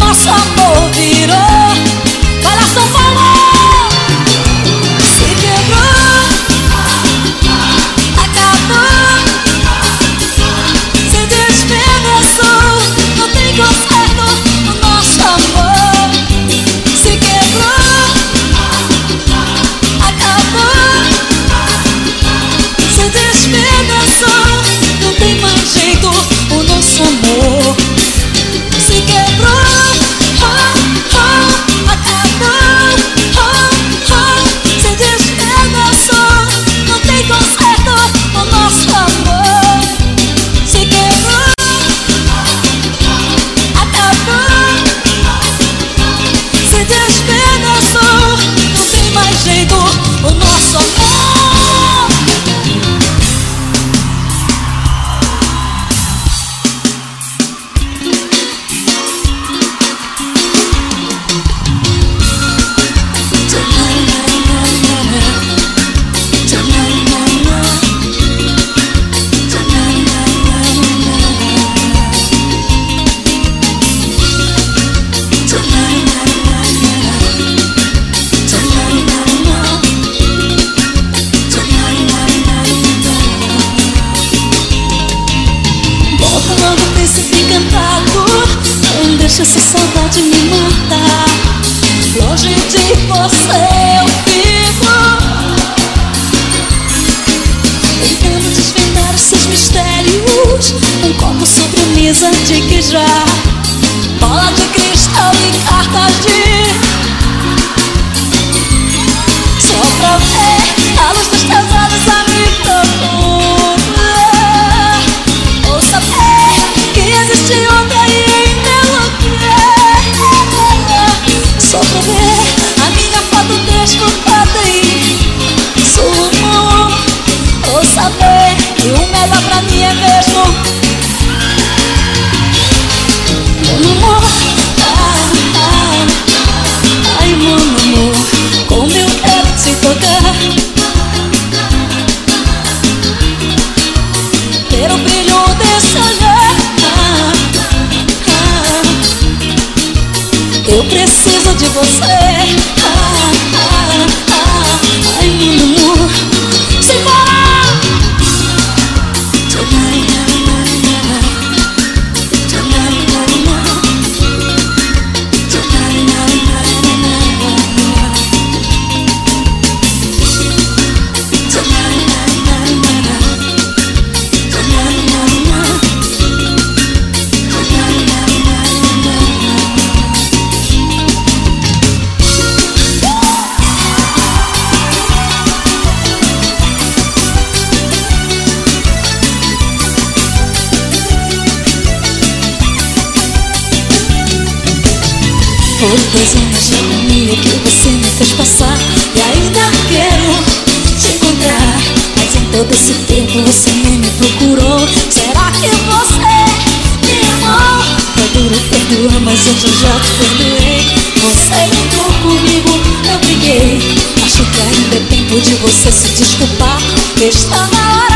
my corpo sobremesa de queijar, bola de cristal e cartas de preciso de você. Foi dois anos de agonia que você me fez passar E ainda quero te encontrar Mas em todo esse tempo você nem me procurou. Será que é você me amou? Foi duro perdoar, mas hoje eu já te perdoei Você lutou comigo, eu briguei. Acho que ainda é tempo de você se desculpar. Está na hora